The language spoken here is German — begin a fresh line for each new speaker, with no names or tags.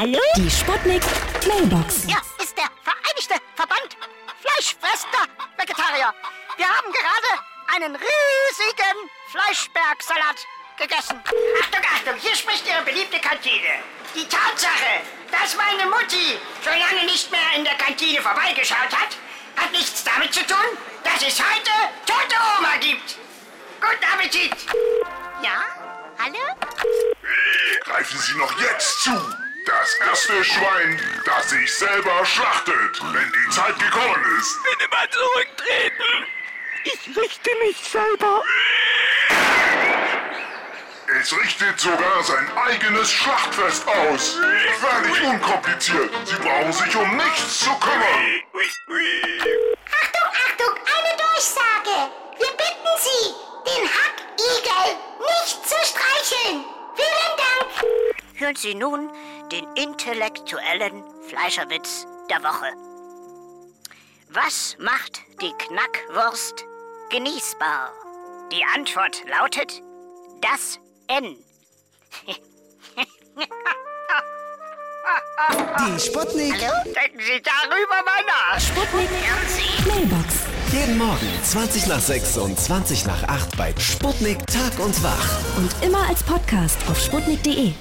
Hallo?
Die Sputnik Mailbox.
Ja, ist der Vereinigte Verband Fleischfressender Vegetarier. Wir haben gerade einen riesigen Fleischbergsalat gegessen.
Achtung, Achtung, hier spricht Ihre beliebte Kantine. Die Tatsache, dass meine Mutti schon lange nicht mehr in der Kantine vorbeigeschaut hat, hat nichts damit zu tun, dass es heute tote Oma gibt. Guten Appetit!
Ja? Hallo?
Greifen Sie noch jetzt zu! Das erste Schwein, das sich selber schlachtet, wenn die Zeit gekommen ist.
Bitte mal zurücktreten. Ich richte mich selber.
Es richtet sogar sein eigenes Schlachtfest aus. Völlig unkompliziert. Sie brauchen sich um nichts zu kümmern.
Achtung, Achtung, eine Durchsage. Wir bitten Sie, den Hackigel nicht zu streicheln. Vielen Dank.
Hören Sie nun den intellektuellen Fleischerwitz der Woche. Was macht die Knackwurst genießbar? Die Antwort lautet das N.
Die Sputnik
Denken Sie darüber mal nach.
Sputnik Mailbox.
Jeden Morgen 20 nach 6 und 20 nach 8 bei Sputnik Tag und Wach.
Und immer als Podcast auf sputnik.de.